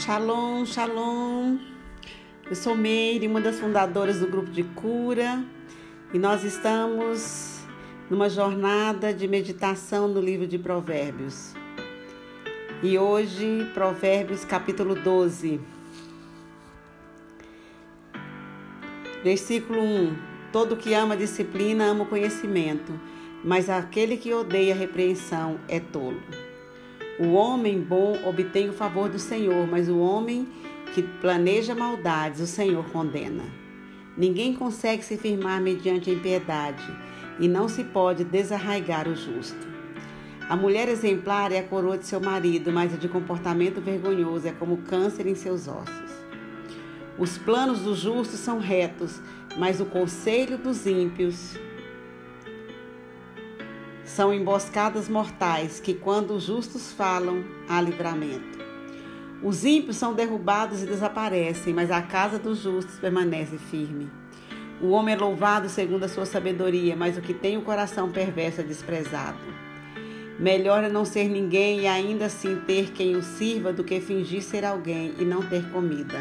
Shalom, shalom. Eu sou Meire, uma das fundadoras do grupo de cura, e nós estamos numa jornada de meditação no livro de Provérbios. E hoje, Provérbios capítulo 12. Versículo 1: Todo que ama disciplina ama o conhecimento, mas aquele que odeia a repreensão é tolo. O homem bom obtém o favor do Senhor, mas o homem que planeja maldades, o Senhor condena. Ninguém consegue se firmar mediante a impiedade, e não se pode desarraigar o justo. A mulher exemplar é a coroa de seu marido, mas a de comportamento vergonhoso é como câncer em seus ossos. Os planos dos justos são retos, mas o conselho dos ímpios são emboscadas mortais que, quando os justos falam, há livramento. Os ímpios são derrubados e desaparecem, mas a casa dos justos permanece firme. O homem é louvado segundo a sua sabedoria, mas o que tem o coração perverso é desprezado. Melhor é não ser ninguém e ainda assim ter quem o sirva do que fingir ser alguém e não ter comida.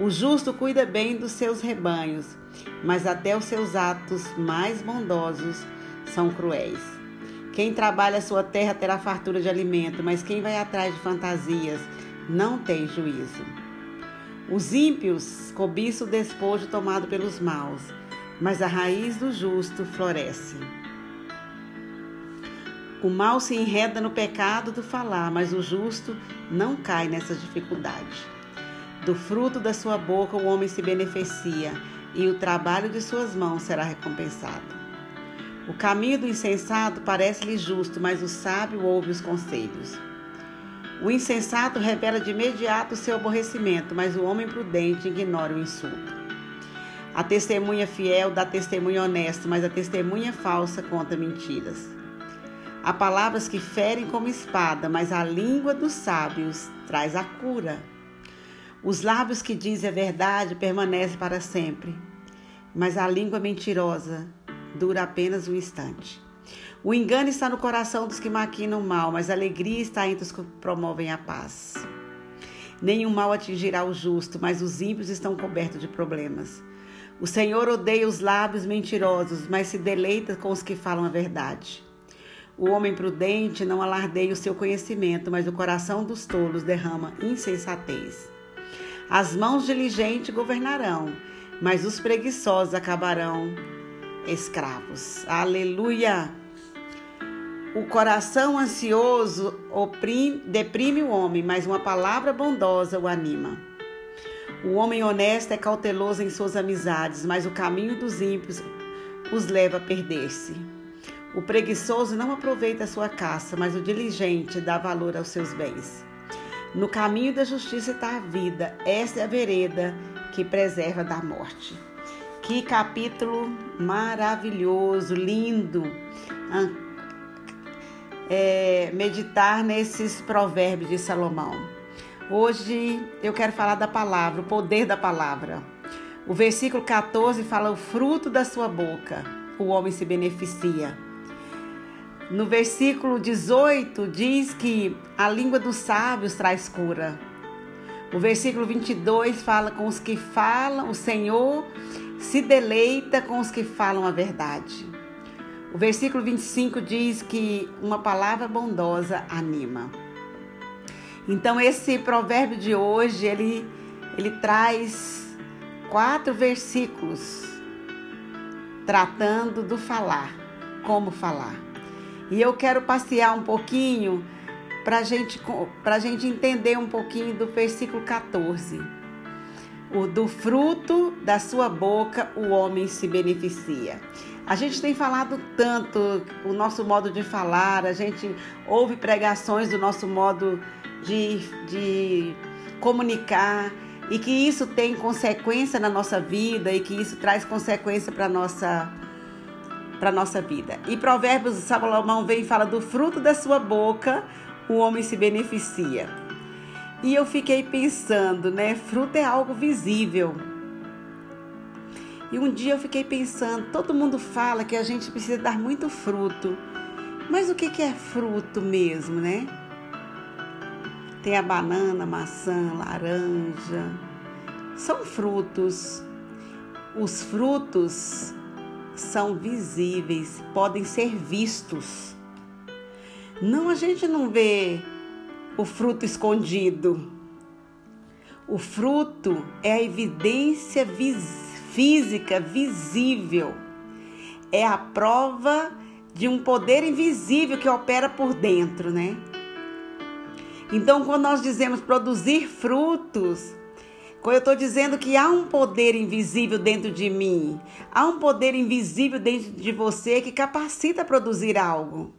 O justo cuida bem dos seus rebanhos, mas até os seus atos mais bondosos são cruéis. Quem trabalha a sua terra terá fartura de alimento, mas quem vai atrás de fantasias não tem juízo. Os ímpios cobiçam o despojo tomado pelos maus, mas a raiz do justo floresce. O mal se enreda no pecado do falar, mas o justo não cai nessa dificuldade. Do fruto da sua boca o homem se beneficia, e o trabalho de suas mãos será recompensado. O caminho do insensato parece-lhe justo, mas o sábio ouve os conselhos. O insensato revela de imediato o seu aborrecimento, mas o homem prudente ignora o insulto. A testemunha fiel dá testemunho honesto, mas a testemunha falsa conta mentiras. Há palavras que ferem como espada, mas a língua dos sábios traz a cura. Os lábios que dizem a verdade permanecem para sempre, mas a língua mentirosa dura apenas um instante. O engano está no coração dos que maquinam o mal, mas a alegria está entre os que promovem a paz. Nenhum mal atingirá o justo, mas os ímpios estão cobertos de problemas. O Senhor odeia os lábios mentirosos, mas se deleita com os que falam a verdade. O homem prudente não alardeia o seu conhecimento, mas o coração dos tolos derrama insensatez. As mãos diligentes governarão, mas os preguiçosos acabarão escravos. Aleluia! O coração ansioso oprime, deprime o homem, mas uma palavra bondosa o anima. O homem honesto é cauteloso em suas amizades, mas o caminho dos ímpios os leva a perder-se. O preguiçoso não aproveita a sua caça, mas o diligente dá valor aos seus bens. No caminho da justiça está a vida, esta é a vereda que preserva da morte. Que capítulo maravilhoso, lindo. Ah, é, meditar nesses provérbios de Salomão. Hoje eu quero falar da palavra, o poder da palavra. O versículo 14 fala: o fruto da sua boca, o homem se beneficia. No versículo 18 diz que a língua dos sábios traz cura. O versículo 22 fala com os que falam, o Senhor se deleita com os que falam a verdade. O versículo 25 diz que uma palavra bondosa anima. Então esse provérbio de hoje, ele ele traz quatro versículos tratando do falar, como falar. E eu quero passear um pouquinho para gente, a gente entender um pouquinho do versículo 14 o do fruto da sua boca o homem se beneficia. A gente tem falado tanto o nosso modo de falar, a gente ouve pregações do nosso modo de, de comunicar e que isso tem consequência na nossa vida e que isso traz consequência para nossa para nossa vida. E Provérbios Salomão vem e fala do fruto da sua boca o homem se beneficia. E eu fiquei pensando, né? Fruto é algo visível. E um dia eu fiquei pensando, todo mundo fala que a gente precisa dar muito fruto. Mas o que é fruto mesmo, né? Tem a banana, maçã, laranja. São frutos. Os frutos são visíveis, podem ser vistos. Não, a gente não vê o fruto escondido. O fruto é a evidência vis física visível. É a prova de um poder invisível que opera por dentro, né? Então, quando nós dizemos produzir frutos, quando eu estou dizendo que há um poder invisível dentro de mim, há um poder invisível dentro de você que capacita a produzir algo.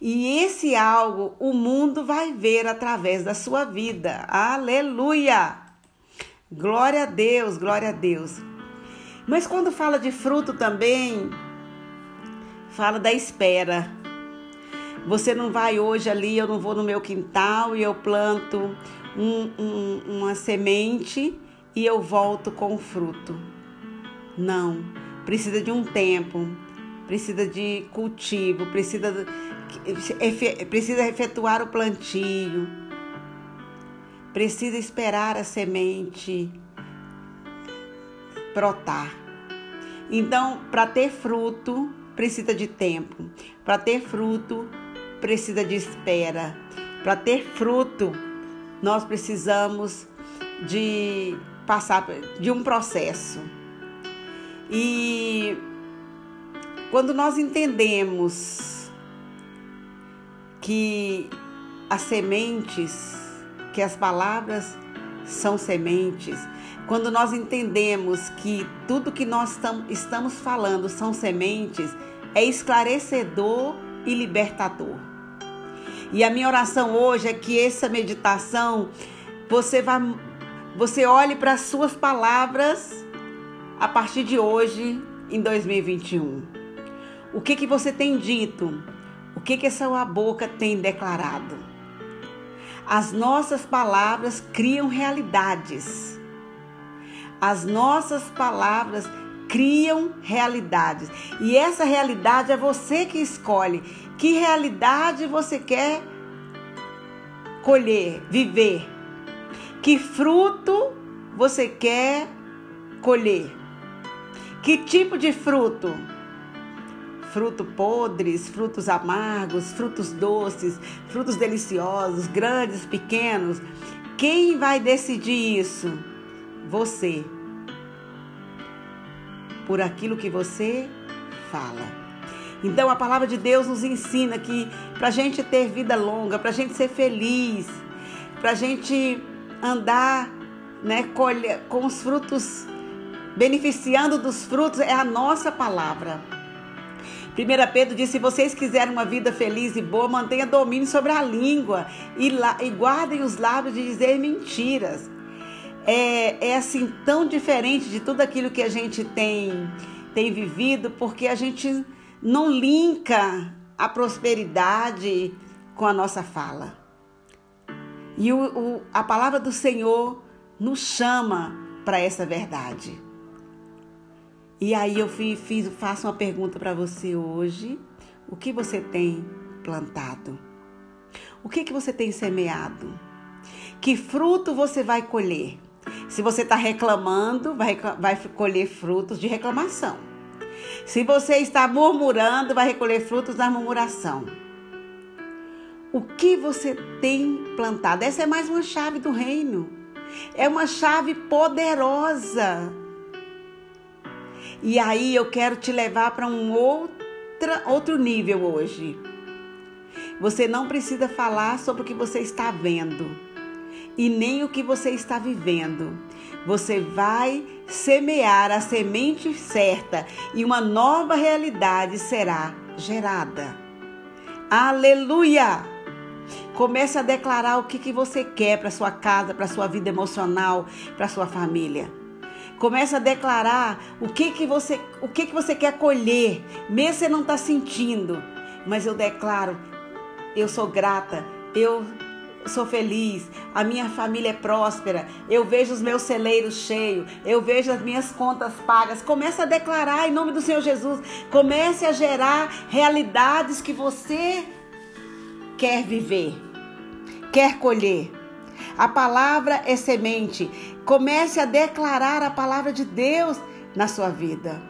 E esse algo o mundo vai ver através da sua vida. Aleluia! Glória a Deus, glória a Deus. Mas quando fala de fruto também, fala da espera. Você não vai hoje ali, eu não vou no meu quintal e eu planto um, um, uma semente e eu volto com o fruto. Não, precisa de um tempo, precisa de cultivo, precisa, precisa efetuar o plantio, precisa esperar a semente brotar. Então, para ter fruto, precisa de tempo. Para ter fruto, precisa de espera. Para ter fruto, nós precisamos de passar de um processo. E quando nós entendemos que as sementes, que as palavras são sementes, quando nós entendemos que tudo que nós estamos falando são sementes, é esclarecedor e libertador. E a minha oração hoje é que essa meditação você vá você olhe para as suas palavras a partir de hoje em 2021. O que que você tem dito? O que que essa boca tem declarado? As nossas palavras criam realidades. As nossas palavras criam realidades. E essa realidade é você que escolhe. Que realidade você quer colher, viver? Que fruto você quer colher? Que tipo de fruto? Frutos podres, frutos amargos, frutos doces, frutos deliciosos, grandes, pequenos. Quem vai decidir isso? Você por aquilo que você fala. Então a palavra de Deus nos ensina que para a gente ter vida longa, para a gente ser feliz, para a gente andar né, com os frutos, beneficiando dos frutos, é a nossa palavra. 1 Pedro disse: se vocês quiserem uma vida feliz e boa, mantenha domínio sobre a língua e, la, e guardem os lábios de dizer mentiras é, é assim tão diferente de tudo aquilo que a gente tem, tem vivido, porque a gente não linka a prosperidade com a nossa fala. E o, o, a palavra do Senhor nos chama para essa verdade. E aí eu fiz, faço uma pergunta para você hoje. O que você tem plantado? O que, que você tem semeado? Que fruto você vai colher? Se você está reclamando, vai, vai colher frutos de reclamação. Se você está murmurando, vai recolher frutos da murmuração. O que você tem plantado? Essa é mais uma chave do reino. É uma chave poderosa. E aí eu quero te levar para um outra, outro nível hoje. Você não precisa falar sobre o que você está vendo e nem o que você está vivendo. Você vai semear a semente certa e uma nova realidade será gerada. Aleluia! Comece a declarar o que, que você quer para sua casa, para sua vida emocional, para sua família. Comece a declarar o que, que você o que, que você quer colher, mesmo você não está sentindo. Mas eu declaro, eu sou grata, eu sou feliz, a minha família é próspera, eu vejo os meus celeiros cheios, eu vejo as minhas contas pagas. Comece a declarar em nome do Senhor Jesus. Comece a gerar realidades que você quer viver, quer colher. A palavra é semente. Comece a declarar a palavra de Deus na sua vida.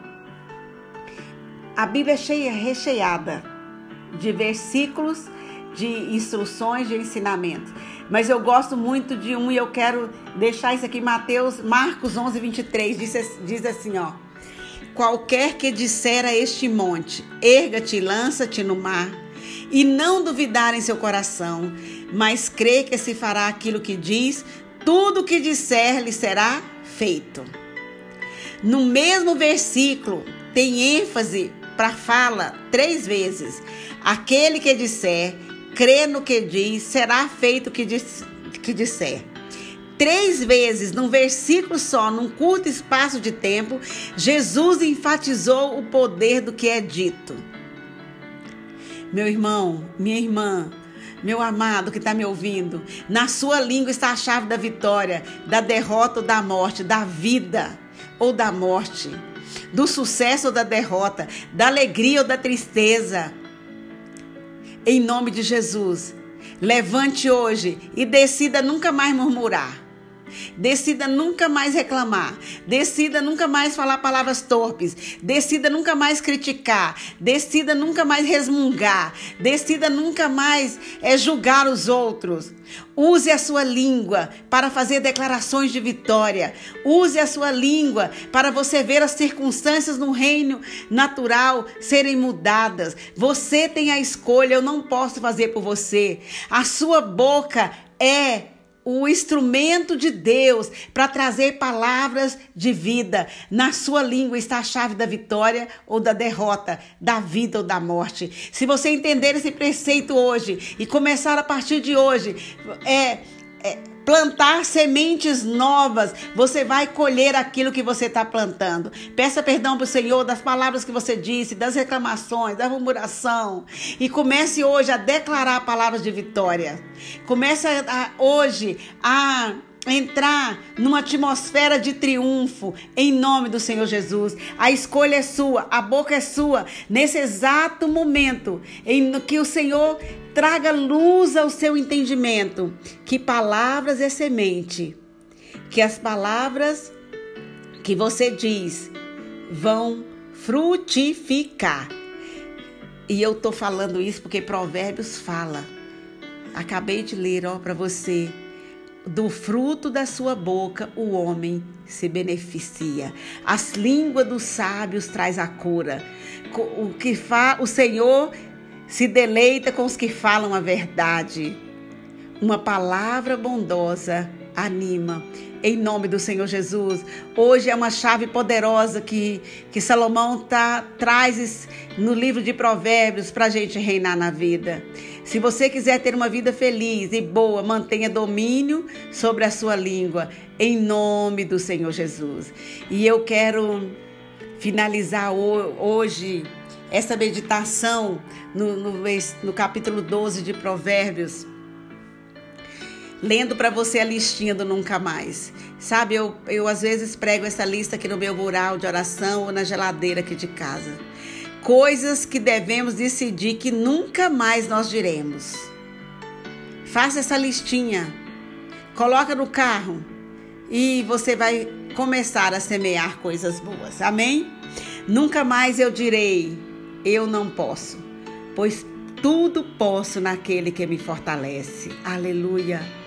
A Bíblia é cheia, recheada de versículos, de instruções, de ensinamentos. Mas eu gosto muito de um e eu quero deixar isso aqui, Mateus, Marcos 11, 23, diz, diz assim, ó. Qualquer que disser a este monte, erga-te lança-te no mar, e não duvidar em seu coração, mas crê que se fará aquilo que diz, tudo o que disser lhe será feito. No mesmo versículo, tem ênfase para fala três vezes. Aquele que disser, crê no que diz, será feito o que, que disser. Três vezes, num versículo só, num curto espaço de tempo, Jesus enfatizou o poder do que é dito. Meu irmão, minha irmã, meu amado que está me ouvindo, na sua língua está a chave da vitória, da derrota ou da morte, da vida ou da morte, do sucesso ou da derrota, da alegria ou da tristeza. Em nome de Jesus, levante hoje e decida nunca mais murmurar. Decida nunca mais reclamar. Decida nunca mais falar palavras torpes. Decida nunca mais criticar. Decida nunca mais resmungar. Decida nunca mais é, julgar os outros. Use a sua língua para fazer declarações de vitória. Use a sua língua para você ver as circunstâncias no reino natural serem mudadas. Você tem a escolha, eu não posso fazer por você. A sua boca é o instrumento de Deus para trazer palavras de vida. Na sua língua está a chave da vitória ou da derrota, da vida ou da morte. Se você entender esse preceito hoje e começar a partir de hoje, é, é plantar sementes novas, você vai colher aquilo que você está plantando. Peça perdão para o Senhor das palavras que você disse, das reclamações, da murmuração. E comece hoje a declarar palavras de vitória. Comece a, hoje a entrar numa atmosfera de triunfo em nome do Senhor Jesus. A escolha é sua, a boca é sua. Nesse exato momento em que o Senhor traga luz ao seu entendimento, que palavras é semente, que as palavras que você diz vão frutificar. E eu tô falando isso porque Provérbios fala. Acabei de ler, ó, para você do fruto da sua boca o homem se beneficia. As línguas dos sábios traz a cura. O que fa, o Senhor se deleita com os que falam a verdade. Uma palavra bondosa anima. Em nome do Senhor Jesus. Hoje é uma chave poderosa que, que Salomão tá, traz no livro de Provérbios para a gente reinar na vida. Se você quiser ter uma vida feliz e boa, mantenha domínio sobre a sua língua, em nome do Senhor Jesus. E eu quero finalizar hoje essa meditação no, no, no capítulo 12 de Provérbios lendo para você a listinha do Nunca Mais. Sabe, eu, eu às vezes prego essa lista aqui no meu mural de oração ou na geladeira aqui de casa coisas que devemos decidir que nunca mais nós diremos. Faça essa listinha, coloca no carro e você vai começar a semear coisas boas. Amém? Nunca mais eu direi, eu não posso, pois tudo posso naquele que me fortalece. Aleluia.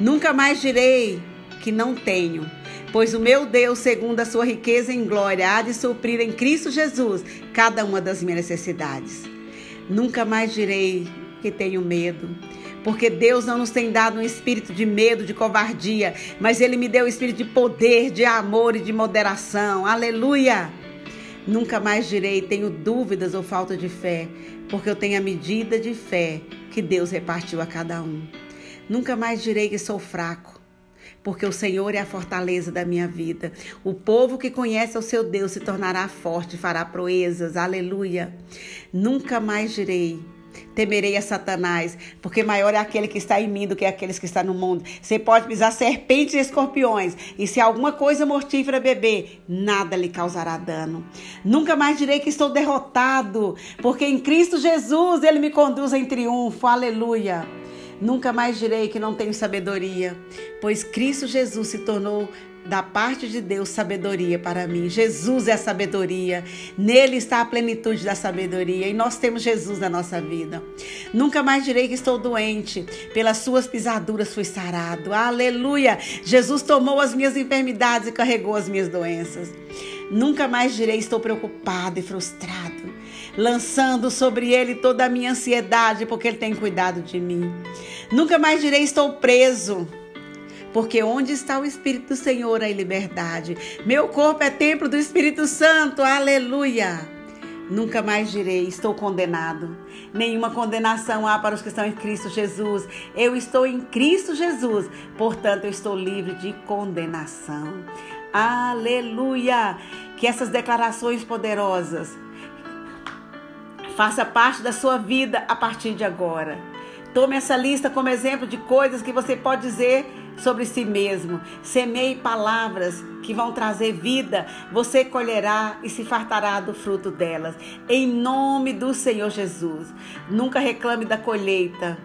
Nunca mais direi que não tenho, Pois o meu Deus, segundo a sua riqueza em glória, há de suprir em Cristo Jesus cada uma das minhas necessidades. Nunca mais direi que tenho medo, porque Deus não nos tem dado um espírito de medo, de covardia, mas Ele me deu um espírito de poder, de amor e de moderação. Aleluia! Nunca mais direi tenho dúvidas ou falta de fé, porque eu tenho a medida de fé que Deus repartiu a cada um. Nunca mais direi que sou fraco, porque o Senhor é a fortaleza da minha vida. O povo que conhece o seu Deus se tornará forte, fará proezas. Aleluia. Nunca mais direi temerei a Satanás, porque maior é aquele que está em mim do que aqueles que estão no mundo. Você pode pisar serpentes e escorpiões, e se alguma coisa mortífera beber, nada lhe causará dano. Nunca mais direi que estou derrotado, porque em Cristo Jesus ele me conduz em triunfo. Aleluia. Nunca mais direi que não tenho sabedoria, pois Cristo Jesus se tornou da parte de Deus sabedoria para mim. Jesus é a sabedoria. Nele está a plenitude da sabedoria e nós temos Jesus na nossa vida. Nunca mais direi que estou doente. Pelas suas pisaduras fui sarado. Aleluia! Jesus tomou as minhas enfermidades e carregou as minhas doenças. Nunca mais direi estou preocupado e frustrado, lançando sobre ele toda a minha ansiedade, porque ele tem cuidado de mim. Nunca mais direi estou preso porque onde está o Espírito do Senhor, há liberdade. Meu corpo é templo do Espírito Santo, aleluia. Nunca mais direi, estou condenado. Nenhuma condenação há para os que estão em Cristo Jesus. Eu estou em Cristo Jesus, portanto, eu estou livre de condenação. Aleluia! Que essas declarações poderosas faça parte da sua vida a partir de agora. Tome essa lista como exemplo de coisas que você pode dizer sobre si mesmo. Semeie palavras que vão trazer vida. Você colherá e se fartará do fruto delas. Em nome do Senhor Jesus. Nunca reclame da colheita,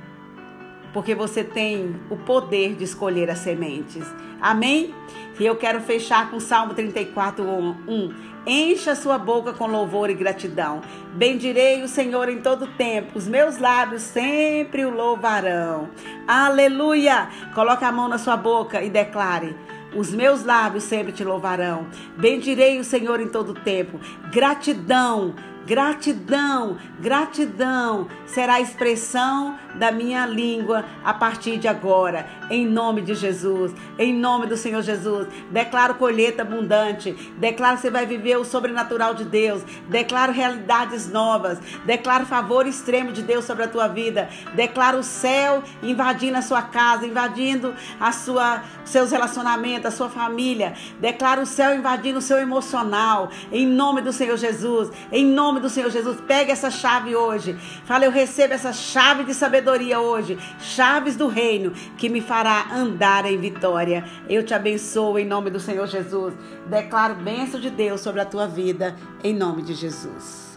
porque você tem o poder de escolher as sementes. Amém? E eu quero fechar com Salmo 34, 1. Encha sua boca com louvor e gratidão. Bendirei o Senhor em todo tempo. Os meus lábios sempre o louvarão. Aleluia! Coloque a mão na sua boca e declare: os meus lábios sempre te louvarão. Bendirei o Senhor em todo tempo. Gratidão Gratidão, gratidão será a expressão da minha língua a partir de agora, em nome de Jesus, em nome do Senhor Jesus. Declaro colheita abundante, declaro que você vai viver o sobrenatural de Deus, declaro realidades novas, declaro favor extremo de Deus sobre a tua vida, declaro o céu invadindo a sua casa, invadindo a sua seus relacionamentos, a sua família. Declaro o céu invadindo o seu emocional, em nome do Senhor Jesus, em nome nome do Senhor Jesus, pega essa chave hoje. Fala, eu recebo essa chave de sabedoria hoje, chaves do reino que me fará andar em vitória. Eu te abençoo em nome do Senhor Jesus. Declaro bênção de Deus sobre a tua vida, em nome de Jesus.